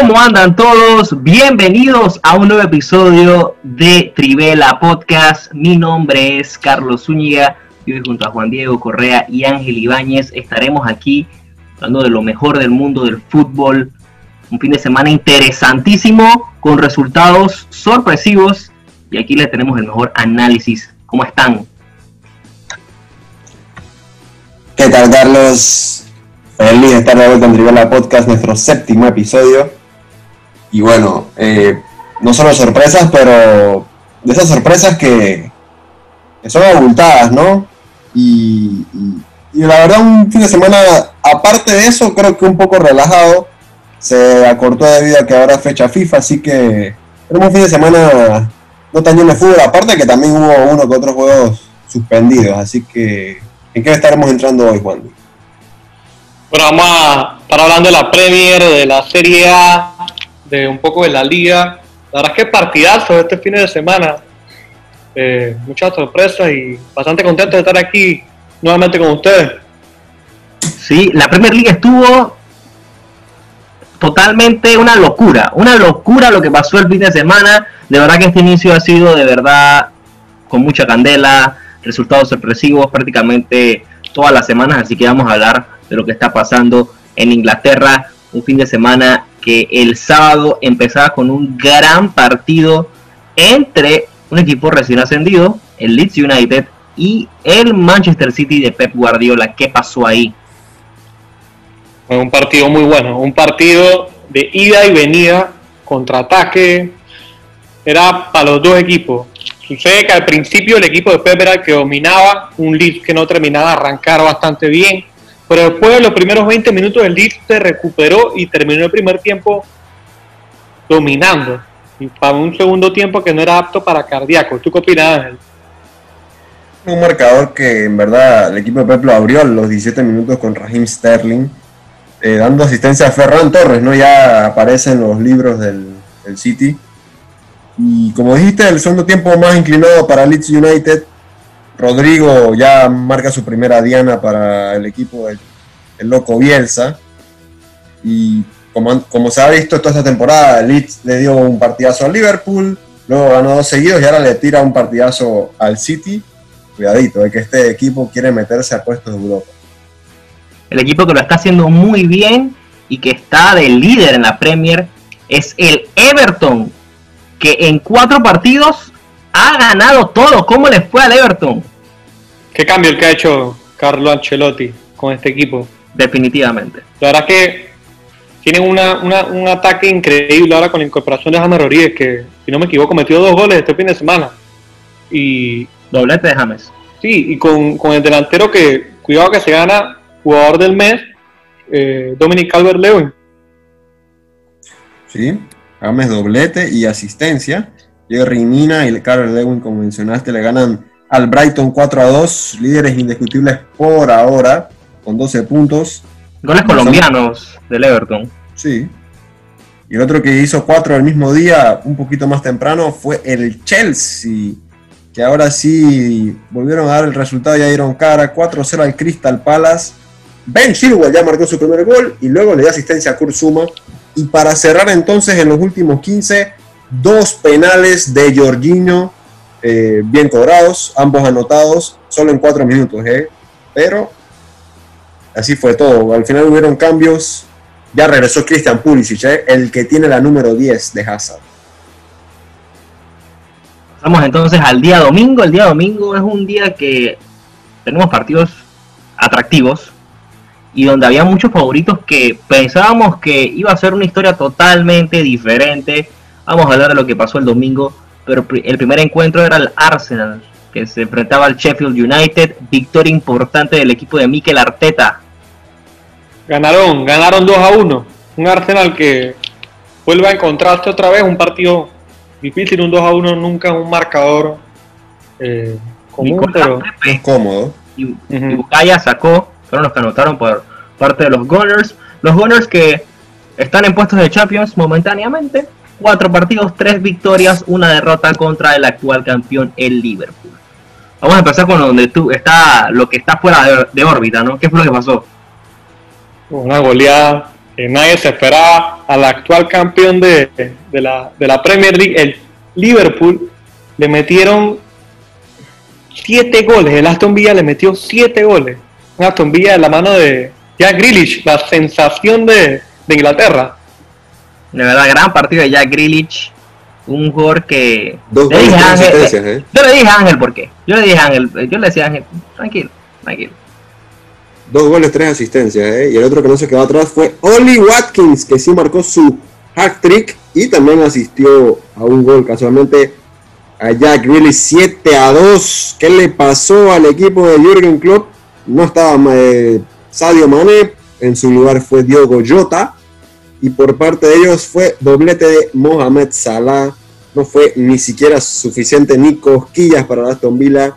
¿Cómo andan todos? Bienvenidos a un nuevo episodio de Trivela Podcast. Mi nombre es Carlos Zúñiga y hoy junto a Juan Diego Correa y Ángel Ibáñez estaremos aquí hablando de lo mejor del mundo del fútbol. Un fin de semana interesantísimo con resultados sorpresivos y aquí les tenemos el mejor análisis. ¿Cómo están? ¿Qué tal, Carlos? Feliz de estar de vuelta en Trivela Podcast, nuestro séptimo episodio. Y bueno, eh, no solo sorpresas, pero de esas sorpresas que, que son abultadas, ¿no? Y, y- la verdad, un fin de semana, aparte de eso, creo que un poco relajado. Se acortó debido a que ahora fecha FIFA, así que tenemos un fin de semana no tan lleno de fútbol. Aparte que también hubo uno que otros juegos suspendidos, así que ¿en qué estaremos entrando hoy, Juan? Bueno, vamos a estar hablando de la Premier, de la Serie A, de un poco de la Liga. La verdad es que partidazo este fin de semana. Eh, muchas sorpresas y bastante contento de estar aquí nuevamente con ustedes. Sí, la Premier League estuvo totalmente una locura, una locura lo que pasó el fin de semana. De verdad que este inicio ha sido de verdad con mucha candela, resultados sorpresivos prácticamente todas las semanas, así que vamos a hablar de lo que está pasando en Inglaterra, un fin de semana el sábado empezaba con un gran partido entre un equipo recién ascendido, el Leeds United, y el Manchester City de Pep Guardiola. ¿Qué pasó ahí? Un partido muy bueno, un partido de ida y venida, contraataque, era para los dos equipos. Sucede que al principio el equipo de Pep era el que dominaba, un Leeds que no terminaba de arrancar bastante bien, pero después de los primeros 20 minutos el Leeds se recuperó y terminó el primer tiempo dominando. Y para un segundo tiempo que no era apto para cardíaco. ¿Tú qué opinas, Ángel? Un marcador que en verdad el equipo de Pep lo abrió a los 17 minutos con Raheem Sterling, eh, dando asistencia a Ferran Torres, ¿no? Ya aparece en los libros del, del City. Y como dijiste, el segundo tiempo más inclinado para Leeds United. Rodrigo ya marca su primera diana para el equipo del el loco Bielsa. Y como, como se ha visto toda esta temporada, Leeds le dio un partidazo al Liverpool, luego ganó dos seguidos y ahora le tira un partidazo al City cuidadito, de que este equipo quiere meterse a puestos de Europa. El equipo que lo está haciendo muy bien y que está de líder en la Premier es el Everton, que en cuatro partidos ha ganado todo. ¿Cómo les fue al Everton? ¿Qué cambio el que ha hecho Carlo Ancelotti con este equipo? Definitivamente. La verdad que tienen una, una- un ataque increíble ahora con la incorporación de James Rodríguez, que si no me equivoco metió dos goles este fin de semana. Y Doblete de James. sí, y con, con el delantero que, cuidado que se gana jugador del mes, eh, Dominic Calvert-Lewin. ¿Sí? James doblete y asistencia. Jerry Mina y Carl Lewin, como mencionaste, le ganan al Brighton 4 a 2, líderes indiscutibles por ahora, con 12 puntos. Goles colombianos del Everton. Sí. Y el otro que hizo 4 el mismo día, un poquito más temprano, fue el Chelsea, que ahora sí volvieron a dar el resultado, ya dieron cara 4-0 al Crystal Palace. Ben Chilwell ya marcó su primer gol y luego le dio asistencia a Kurt Zuma. Y para cerrar entonces en los últimos 15, dos penales de Jorginho eh, bien cobrados, ambos anotados, solo en 4 minutos, ¿eh? Pero así fue todo. Al final hubieron cambios. Ya regresó Christian Pulisic, ¿eh? el que tiene la número 10 de Hazard. Pasamos entonces al día domingo. El día domingo es un día que tenemos partidos atractivos y donde había muchos favoritos que pensábamos que iba a ser una historia totalmente diferente. Vamos a hablar de lo que pasó el domingo, pero el primer encuentro era el Arsenal, que se enfrentaba al Sheffield United. Victoria importante del equipo de Mikel Arteta. Ganaron, ganaron 2 a 1. Un Arsenal que vuelve a encontrarse otra vez un partido difícil, un 2 a 1 nunca un marcador eh, común, pero Pepe Cómodo. y, y Bucaya sacó, fueron los que anotaron por parte de los Gunners. Los Gunners que están en puestos de Champions momentáneamente. Cuatro partidos, tres victorias, una derrota contra el actual campeón, el Liverpool. Vamos a empezar con donde tú está, lo que está fuera de, de órbita, ¿no? ¿Qué fue lo que pasó? una goleada que nadie se esperaba al actual campeón de, de la, de la Premier League, el Liverpool, le metieron siete goles. El Aston Villa le metió siete goles. Un Aston Villa de la mano de Jack Grealish, la sensación de, de Inglaterra. De verdad, gran partido de Jack Grealish. Un jugador que. Dos Le dije a Ángel, asistencias, ¿eh? Yo le dije a Ángel por qué. Yo le dije a Ángel, yo le decía a Ángel, tranquilo, tranquilo. Dos goles, tres asistencias, ¿eh? Y el otro que no se quedó atrás fue Oli Watkins, que sí marcó su hack trick y también asistió a un gol casualmente a Jack Grealish 7 a 2. ¿Qué le pasó al equipo de Jürgen Klopp? No estaba eh, Sadio Mane, en su lugar fue Diogo Jota. Y por parte de ellos fue doblete de Mohamed Salah. No fue ni siquiera suficiente ni cosquillas para Aston Villa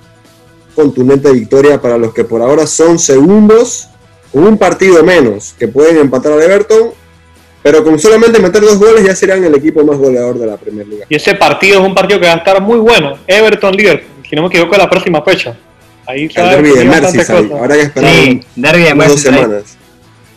contundente victoria para los que por ahora son segundos, con un partido menos, que pueden empatar al Everton, pero con solamente meter dos goles ya serán el equipo más goleador de la Premier League. Y ese partido es un partido que va a estar muy bueno. Everton-Liverpool, si no me equivoco, la próxima fecha. Ahí El a derby de Merseyside, ahora hay que esperar Sí, derby de unas dos Merseyside.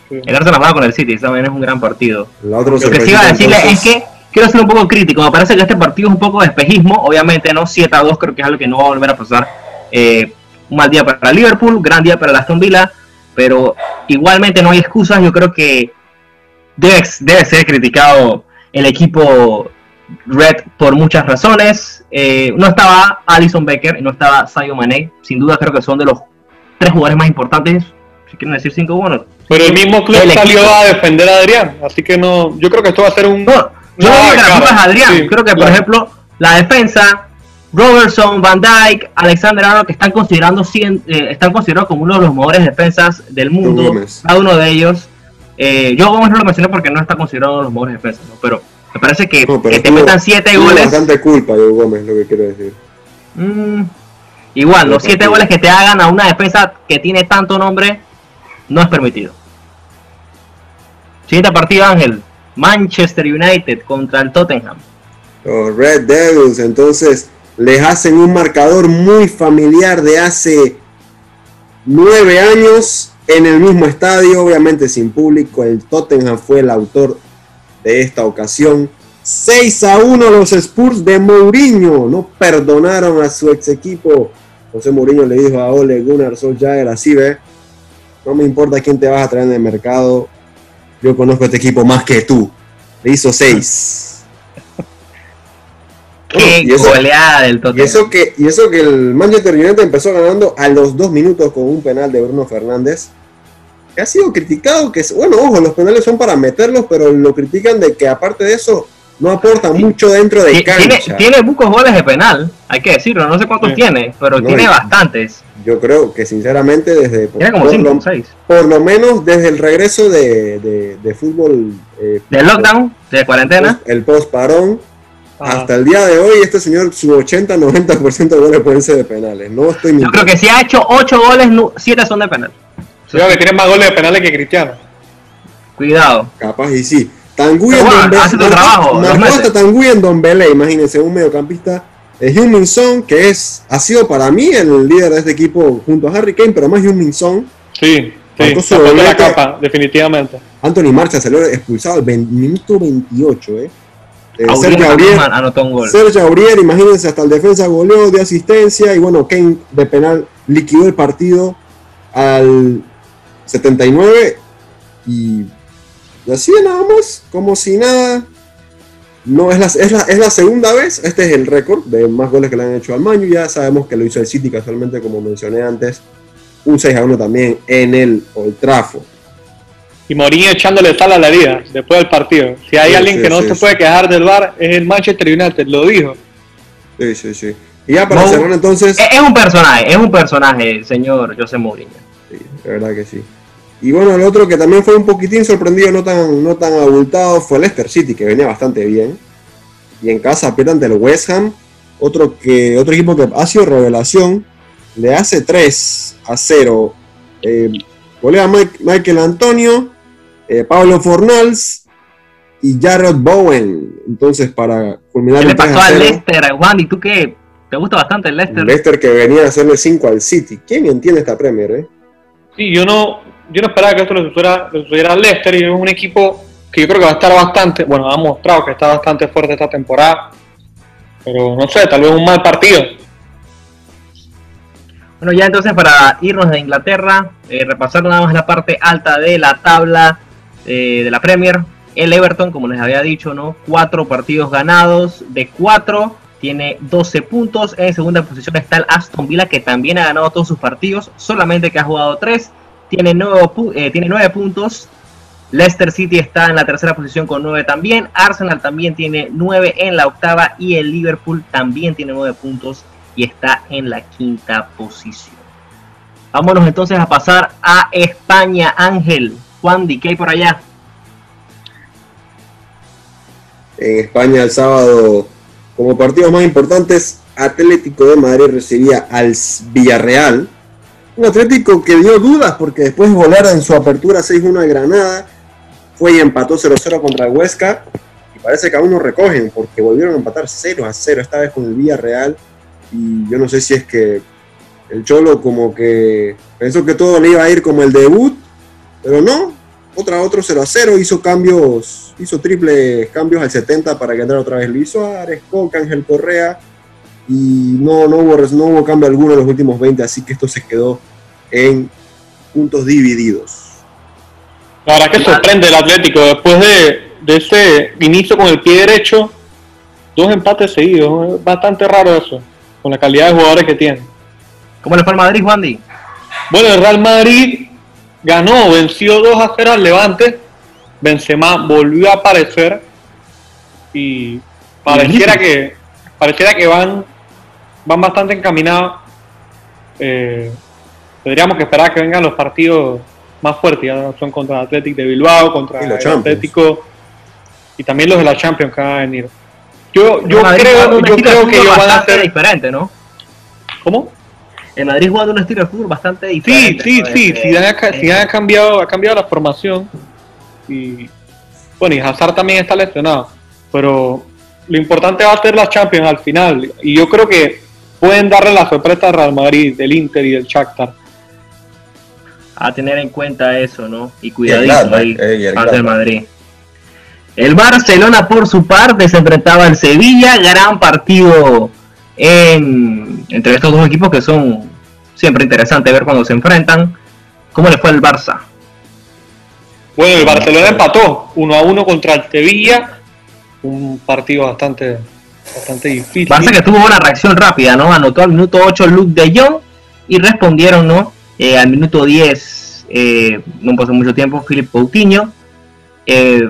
Semanas. El Arsenal juega con el City, eso también es un gran partido. Lo que sí iba a decirle entonces, es que quiero ser un poco crítico. Me parece que este partido es un poco de espejismo. Obviamente no 7 a 2, creo que es algo que no va a volver a pasar. Eh, un mal día para Liverpool, gran día para el Aston Villa, pero igualmente no hay excusas. Yo creo que debe, debe ser criticado el equipo Red por muchas razones. Eh, no estaba Alison Becker, no estaba Sadio Mané. Sin duda creo que son de los tres jugadores más importantes. Si quieren decir cinco, bueno. Pero el mismo club El salió equipo. a defender a Adrián, así que no, yo creo que esto va a ser un... No, yo no digo que la claro, culpa es Adrián. sí, Creo que, por claro. ejemplo, la defensa, Robertson, Van Dyke, Alexander Arnold, que están considerando eh, están considerados como uno de los mejores defensas del mundo. Gómez. Cada uno de ellos. Eh, yo Gómez no lo mencioné porque no está considerado uno de los mejores defensas, ¿no? pero me parece que, no, pero que te tuvo- metan siete tuvo goles. bastante culpa, Diego Gómez, lo que quiero decir. mm, igual, los Buen siete partido. goles que te hagan a una defensa que tiene tanto nombre no es permitido. Siguiente partido, Ángel. Manchester United contra el Tottenham. Los Red Devils, entonces, les hacen un marcador muy familiar de hace nueve años en el mismo estadio, obviamente sin público. El Tottenham fue el autor de esta ocasión. 6 a 1 los Spurs de Mourinho. No perdonaron a su ex equipo. José Mourinho le dijo a Ole Gunnar Solskjaer así ve. No me importa quién te vas a traer en el mercado. Yo conozco este equipo más que tú. Le hizo 6. Qué y eso- goleada del Y Tottenham. eso, que, y eso que el Manchester United empezó ganando a los dos minutos con un penal de Bruno Fernández. Que ha sido criticado, que es- bueno, ojo, los penales son para meterlos, pero lo critican de que aparte de eso no aporta mucho dentro de Ti- Tiene, cancha. tiene pocos goles de penal, hay que decirlo, no sé cuántos Sí. tiene, pero No, tiene y- bastantes. Yo creo que sinceramente desde Tiene como por, 5 lo, o 6. por lo menos desde el regreso de, de- de fútbol eh, Del lockdown, de cuarentena. el post parón Ah, hasta el día de hoy este señor su 80-90% de goles pueden ser de penales. No estoy Yo creo que si ha hecho 8 goles, 7 son de penal. creo que tiene más goles de penales que Cristiano. Cuidado. Capaz y sí. Tanguy en bueno, hace tu marcó- hasta Tanguy en Dombele, imagínense, un mediocampista. De Heung-Min Son, que es, ha sido para mí el líder de este equipo junto a Harry Kane, pero más Heung-Min Son. Sí, sí, su la capa, definitivamente. Anthony Marcha salió expulsado al 20 minuto 28, ¿eh? Eh, Aurier Sergio Aurier, anotó un gol. Sergio Aurier, imagínense, hasta el defensa goleó de asistencia y bueno, Kane de penal liquidó el partido al 79 y, y así nada más, como si nada. No es la, es, la, es la segunda vez, este es el récord de más goles que le han hecho al Maño, ya sabemos que lo hizo el City casualmente como mencioné antes, un 6 a 1 también en el Old Trafford. Y Mourinho echándole sal a la herida después del partido. Si hay Sí, alguien sí, que no sí, se sí. puede quejar del VAR, es el Manchester United, lo dijo. Sí, sí, sí. Y ya para Mou- cerrar entonces... Es, es un personaje, es un personaje, señor José Mourinho. Sí, de verdad que sí. Y bueno, el otro que también fue un poquitín sorprendido, no tan, no tan abultado, fue Leicester City, que venía bastante bien. Y en casa pierde ante el West Ham, otro, que, otro equipo que ha sido revelación, le hace 3 a 0. Eh, golea Mike- Michael Antonio, eh, Pablo Fornals y Jared Bowen. Entonces, para culminar ¿Qué le el 3 pasó a al 0, Leicester, Juan? ¿Y tú qué? ¿Te gusta bastante el Leicester? Leicester que venía a hacerle 5 al City. ¿Quién entiende esta Premier, eh? Sí, yo no, yo no esperaba que esto le sucediera, sucediera al Leicester y es un equipo que yo creo que va a estar bastante, bueno, ha mostrado que está bastante fuerte esta temporada, pero no sé, tal vez un mal partido. Bueno, ya entonces para irnos de Inglaterra, eh, repasar nada más la parte alta de la tabla eh, de la Premier. El Everton, como les había dicho, ¿no? Cuatro partidos ganados, de cuatro tiene 12 puntos. En segunda posición está el Aston Villa, que también ha ganado todos sus partidos, solamente que ha jugado tres. Tiene 9, eh, tiene nueve puntos. Leicester City está en la tercera posición con 9 también. Arsenal también tiene 9 en la octava. Y el Liverpool también tiene 9 puntos y está en la quinta posición. Vámonos entonces a pasar a España. Ángel, Juan, ¿qué hay por allá? En España el sábado, como partidos más importantes, Atlético de Madrid recibía al Villarreal. Un Atlético que dio dudas porque después de en su apertura 6-1 de Granada, fue y empató 0-0 contra Huesca. Y parece que aún no recogen porque volvieron a empatar 0 0 esta vez con el Villarreal. Y yo no sé si es que el Cholo como que pensó que todo le iba a ir como el debut, pero no. Otra, otro 0 a 0, hizo cambios, hizo triple cambios al 70 para que entrara otra vez Luis Suárez, Coca, Ángel Correa, y no, no, hubo, no hubo cambio alguno en los últimos 20, así que esto se quedó en puntos divididos. La verdad que sorprende el Atlético, después de, de ese inicio con el pie derecho, dos empates seguidos, es bastante raro eso, con la calidad de jugadores que tiene. ¿Cómo le fue al Madrid, Wandy? Bueno, el Real Madrid ganó, venció 2 a 0 al Levante. Benzema volvió a aparecer y pareciera que pareciera que van van bastante encaminados. Eh, tendríamos que esperar que vengan los partidos más fuertes. Ya son contra el Atlético de Bilbao, contra el Atlético y también los de la Champions que van a venir. Yo, yo creo, yo creo que ellos van a ser diferente, ¿no? ¿Cómo? el Madrid jugando un estilo de fútbol bastante diferente. Sí, sí, sí, si este, ha, cambiado, ha cambiado la formación. Y bueno, y Hazard también está lesionado. Pero lo importante va a ser la Champions al final. Y yo creo que pueden darle la sorpresa al Real Madrid, del Inter y del Shakhtar. A tener en cuenta eso, ¿no? Y cuidadito ahí, el Madrid. El Barcelona, por su parte, se enfrentaba al Sevilla. Gran partido entre estos dos equipos que son siempre interesantes ver cuando se enfrentan. ¿Cómo le fue el Barça? Bueno, el Barcelona empató 1 a 1 contra el Sevilla, un partido bastante, bastante difícil. Barça que tuvo una reacción rápida, ¿no? Anotó al minuto 8 Luke de Jong y respondieron, ¿no? Eh, al minuto 10, eh, no pasó mucho tiempo, Philip Coutinho. Eh,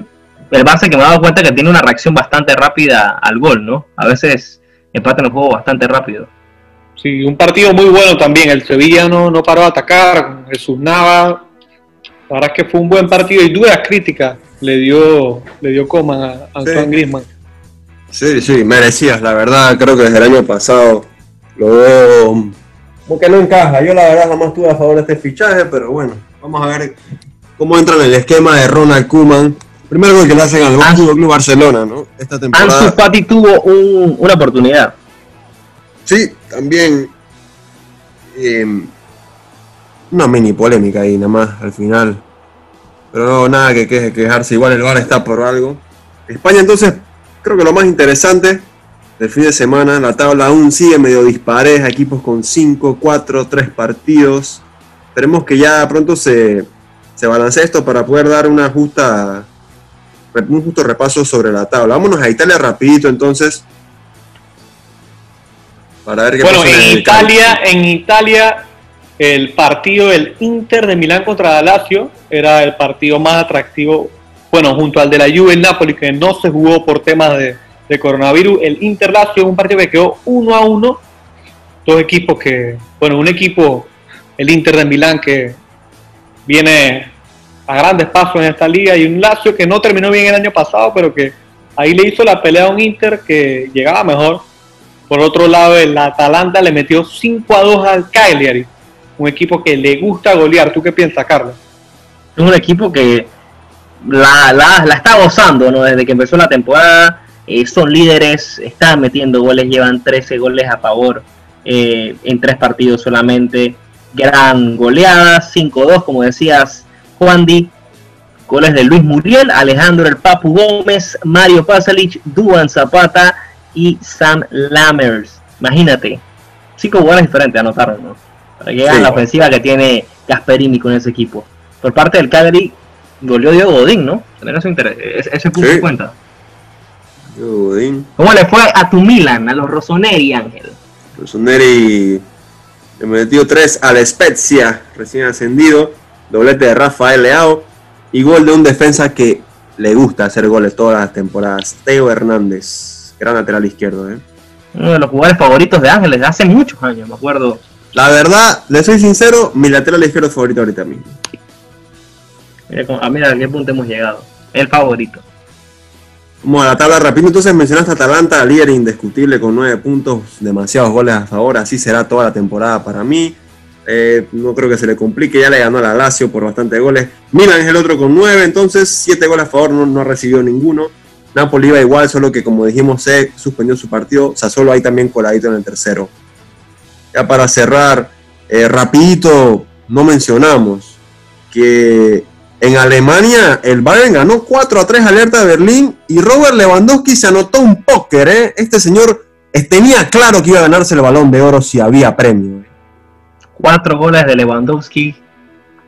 el Barça que me ha dado cuenta que tiene una reacción bastante rápida al gol, ¿no? A veces empatan el juego bastante rápido. Sí, un partido muy bueno también. El Sevilla no, no paró de atacar, Jesús Nava. La verdad es que fue un buen partido y duras críticas le dio, le dio Coman a Antoine sí. Griezmann. Sí, sí, merecías, la verdad. Creo que desde el año pasado lo veo como que no encaja. Yo la verdad jamás estuve a favor de este fichaje, pero bueno, vamos a ver cómo entra en el esquema de Ronald Koeman Primero que le hacen al Ansu, Club Barcelona, ¿no? Esta temporada. Ansu Fati tuvo una oportunidad. Sí, también. Em, una mini polémica ahí, nada más, al final. Pero no, nada que, quejarse. Igual el VAR está por algo. España, entonces, creo que lo más interesante del fin de semana, la tabla aún sigue medio dispareja. Equipos con 5, 4, 3 partidos. Esperemos que ya pronto se, se balancee esto para poder dar una justa un justo repaso sobre la tabla. Vámonos a Italia rapidito entonces. Para ver qué bueno, en, Italia, en Italia el partido del Inter de Milán contra Lazio era el partido más atractivo, bueno, junto al de la Juve el Napoli que no se jugó por temas de, coronavirus. El Inter Lazio un partido que quedó uno a uno. Dos equipos que, bueno, un equipo, el Inter de Milán que viene a grandes pasos en esta liga y un Lazio que no terminó bien el año pasado, pero que ahí le hizo la pelea a un Inter que llegaba mejor. Por otro lado, el Atalanta le metió 5 a 2 al Cagliari, un equipo que le gusta golear. ¿Tú qué piensas, Carlos? Es un equipo que la, la, está gozando ¿no? desde que empezó la temporada. Eh, son líderes, están metiendo goles, llevan 13 goles a favor eh, en tres partidos solamente gran goleada, 5-2, como decías, Juan Di. Goles de Luis Muriel, Alejandro El Papu Gómez, Mario Pasalic, Duan Zapata y Sam Lammers. Imagínate, cinco goles diferentes anotaron, ¿no? Para que sí. la ofensiva que tiene Gasperini con ese equipo. Por parte del Cagliari, goleó Diego Godín, ¿no? Eso ese punto sí. cuenta. Diego Godín. ¿Cómo le fue a tu Milan, a los Rossoneri, Ángel? Rossoneri le metió 3 a la Spezia, recién ascendido. Doblete de Rafael Leao. Y gol de un defensa que le gusta hacer goles todas las temporadas. Teo Hernández, gran lateral izquierdo. ¿eh? Uno de los jugadores favoritos de Ángeles de hace muchos años, me acuerdo. La verdad, le soy sincero, mi lateral izquierdo favorito ahorita mismo. Mira, a mira a qué punto hemos llegado. El favorito. Vamos a la tabla rápido. Entonces mencionaste a Atalanta, líder indiscutible con 9 puntos, demasiados goles a favor. Así será toda la temporada para mí. Eh, no creo que se le complique, ya le ganó a la Lazio por bastante goles. Milan es el otro con 9, entonces 7 goles a favor, no, no recibió ninguno. Napoli iba igual, solo que como dijimos, se suspendió su partido. Sassuolo ahí también coladito en el tercero. Ya para cerrar, eh, rapidito, no mencionamos que en Alemania el Bayern ganó 4 a 3 alerta de Berlín y Robert Lewandowski se anotó un póker. ¿eh? Este señor tenía claro que iba a ganarse el balón de oro si había premio. ¿eh? Cuatro goles de Lewandowski.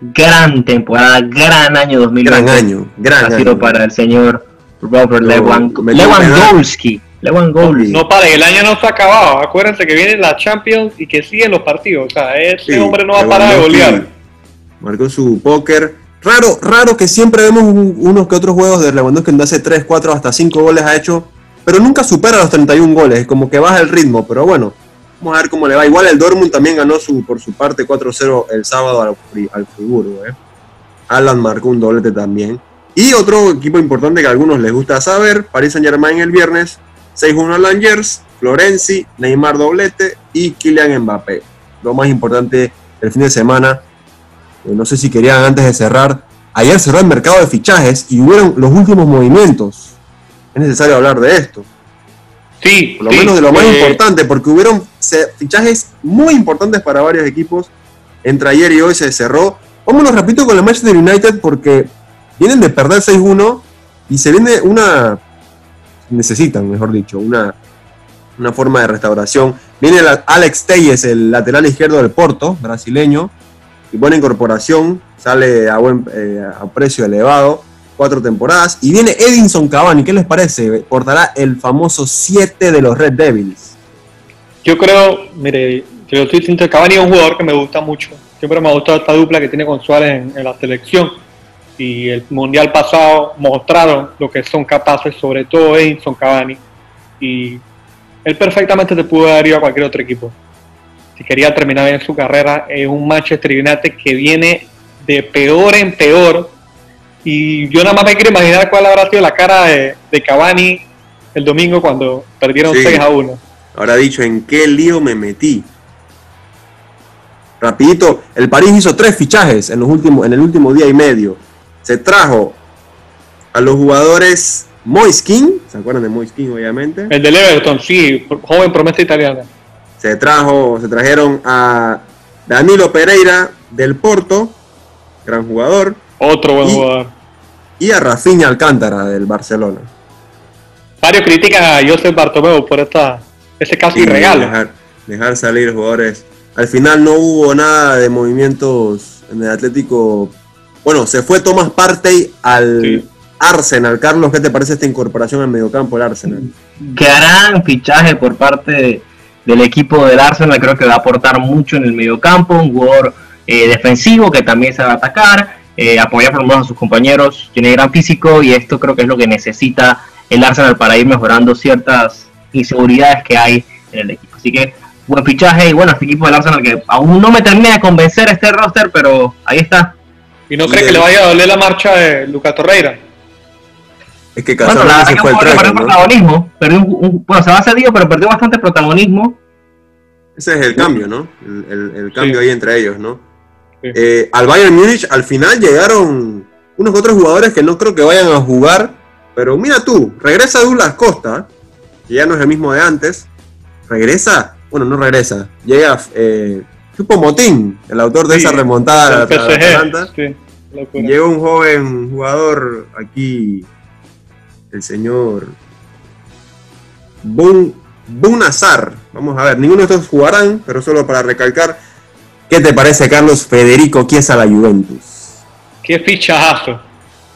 Gran temporada, gran año 2020. Gran año, gran ha sido para el señor Robert No, Lewandowski. Lewandowski. No pare, el año no se ha acabado. Acuérdense que viene la Champions y que siguen los partidos. O sea, ese Sí, hombre no va a parar de golear. Marcó su póker. Raro, raro que siempre vemos un- unos que otros juegos de Lewandowski donde hace 3, 4, hasta 5 goles ha hecho, pero nunca supera los 31 goles, como que baja el ritmo, pero bueno, vamos a ver cómo le va. Igual el Dortmund también ganó su, por su parte 4-0 el sábado al, al Friburgo. ¿eh? Alan marcó un doblete también. Y otro equipo importante que a algunos les gusta saber, Paris Saint Germain el viernes, 6-1 a Langers, Florenzi, Neymar doblete y Kylian Mbappé. Lo más importante del fin de semana, no sé si querían antes de cerrar, ayer cerró el mercado de fichajes y hubieron los últimos movimientos. Es necesario hablar de esto, Sí, por lo sí, menos de lo más eh, importante, porque hubieron fichajes muy importantes para varios equipos. Entre ayer y hoy se cerró. Vámonos rapidito con el Manchester United porque vienen de perder 6-1 y se viene una... Necesitan, mejor dicho, una, una forma de restauración. Viene el Alex Telles, el lateral izquierdo del Porto, brasileño, y buena incorporación, sale a, buen, eh, a precio elevado, cuatro temporadas. Y viene Edinson Cavani, ¿qué les parece? Portará el famoso 7 de los Red Devils. Yo creo, mire, yo estoy diciendo Cavani es un jugador que me gusta mucho. Siempre me ha gustado esta dupla que tiene con Suárez en, en la selección. Y el mundial pasado mostraron lo que son capaces, sobre todo Edinson Cavani. Y él perfectamente te pudo haber ido a cualquier otro equipo. Si quería terminar bien su carrera, es un Manchester United que viene de peor en peor. Y yo nada más me quiero imaginar cuál habrá sido la cara de, de Cavani el domingo cuando perdieron Sí. 6 a 1. Ahora dicho, ¿en qué lío me metí? Rapidito, el París hizo tres fichajes en, los últimos, en el último día y medio. Se trajo a los jugadores Moiskin, ¿se acuerdan de Moiskin obviamente? El del Everton, sí, joven promesa italiana. Se trajo, se trajeron a Danilo Pereira del Porto, gran jugador, Otro buen Y- jugador. y a Rafinha Alcántara del Barcelona. Varios critican a Joseph Bartomeu por esta, ese casi Y regalo. Dejar, dejar salir jugadores. Al final no hubo nada de movimientos en el Atlético. Bueno, se fue Tomás Partey al Sí. Arsenal. Carlos, ¿qué te parece esta incorporación al mediocampo del Arsenal? gran fichaje por parte de- del equipo del Arsenal. Creo que va a aportar mucho en el mediocampo. Un jugador eh, defensivo que también sabe atacar, eh, apoyar por lo menos a sus compañeros. Tiene gran físico y esto creo que es lo que necesita el Arsenal para ir mejorando ciertas inseguridades que hay en el equipo. Así que buen fichaje y bueno, este equipo del Arsenal que aún no me termina de convencer este roster, pero ahí está. ¿Y no cree que le vaya a doler la marcha de Luca Torreira? Es que Bueno, la verdad se fue el perdió ¿no? protagonismo. Perdió un- un- bueno, se va cedido, pero perdió bastante protagonismo. Ese es el cambio, ¿no? El, el- el cambio Sí. ahí entre ellos, ¿no? Sí. Eh, al Bayern Múnich al final llegaron unos otros jugadores que no creo que vayan a jugar, pero mira tú, regresa Douglas Costa, que ya no es el mismo de antes, regresa, bueno, no regresa, llega eh, Chupo Motín, el autor de Sí, esa remontada a. PSG. Locura. Llegó un joven jugador aquí, el señor Bun, Bunazar. Vamos a ver, ninguno de estos jugarán, pero solo para recalcar. ¿Qué te parece, Carlos Federico Chiesa a la Juventus? Qué fichajazo.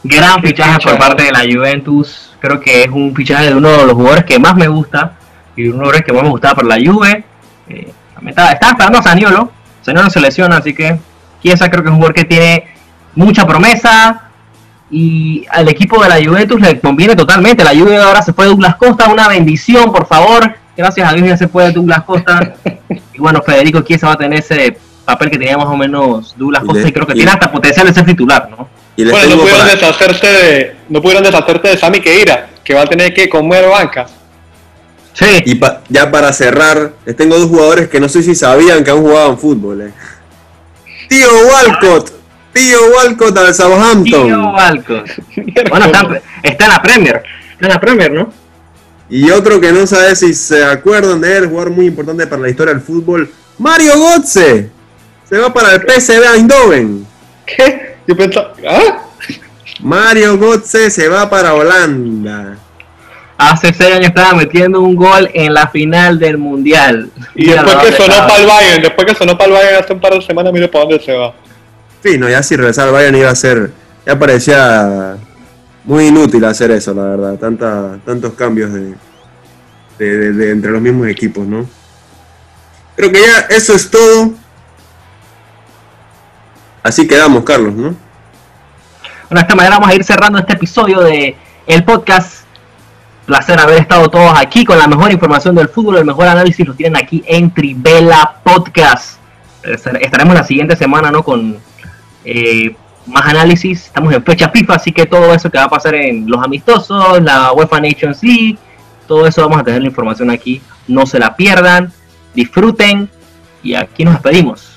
Gran fichaje por parte de la Juventus. Creo que es un fichaje de uno de los jugadores que más me gusta. Y uno de los jugadores que más me gustaba por la Juve. Eh, estaba, estaba esperando a Saniolo. Saniolo se lesiona, así que Chiesa creo que es un jugador que tiene mucha promesa. Y al equipo de la Juventus le conviene totalmente. La Juve ahora se fue Douglas Costa. Una bendición, por favor. Gracias a Dios ya se fue Douglas Costa. y bueno, Federico Chiesa va a tener ese papel que tenía más o menos Douglas Y Costa. le- Y creo que y- tiene hasta potencial de ser titular, ¿no? Y Bueno, no pudieron para- deshacerse de, no pudieron deshacerse de Sami Keira, que va a tener que comer banca. Sí. Y pa- ya para cerrar, les tengo dos jugadores que no sé si sabían que aún jugaban fútbol. eh. Tío Walcott, Tío Walcott al Southampton. Tío Walcott. Bueno, está, está en la Premier. Está en la Premier, ¿no? Y otro que no sabe si se acuerdan de él, jugador muy importante para la historia del fútbol, Mario Götze. Se va para el PSV Eindhoven. ¿Qué? Yo pensaba, ¿ah? Mario Götze se va para Holanda. Hace seis años estaba metiendo un gol en la final del Mundial. Y Mira después que sonó para el Bayern, después que sonó para el Bayern hace un par de semanas, mire para dónde se va. Sí, no, ya si regresar Bayern iba a ser, ya parecía muy inútil hacer eso, la verdad. Tanta, tantos cambios de, de- de- entre los mismos equipos, ¿no? Creo que ya eso es todo. Así quedamos, Carlos, ¿no? Bueno, de esta manera vamos a ir cerrando este episodio de el podcast. Placer haber estado todos aquí con la mejor información del fútbol, el mejor análisis lo tienen aquí en Trivela Podcast. Estar- Estaremos la siguiente semana, ¿no? Eh, más análisis. Estamos en fecha FIFA, así que todo eso que va a pasar en los amistosos, la UEFA Nations League, todo eso vamos a tener la información aquí. No se la pierdan, disfruten y aquí nos despedimos.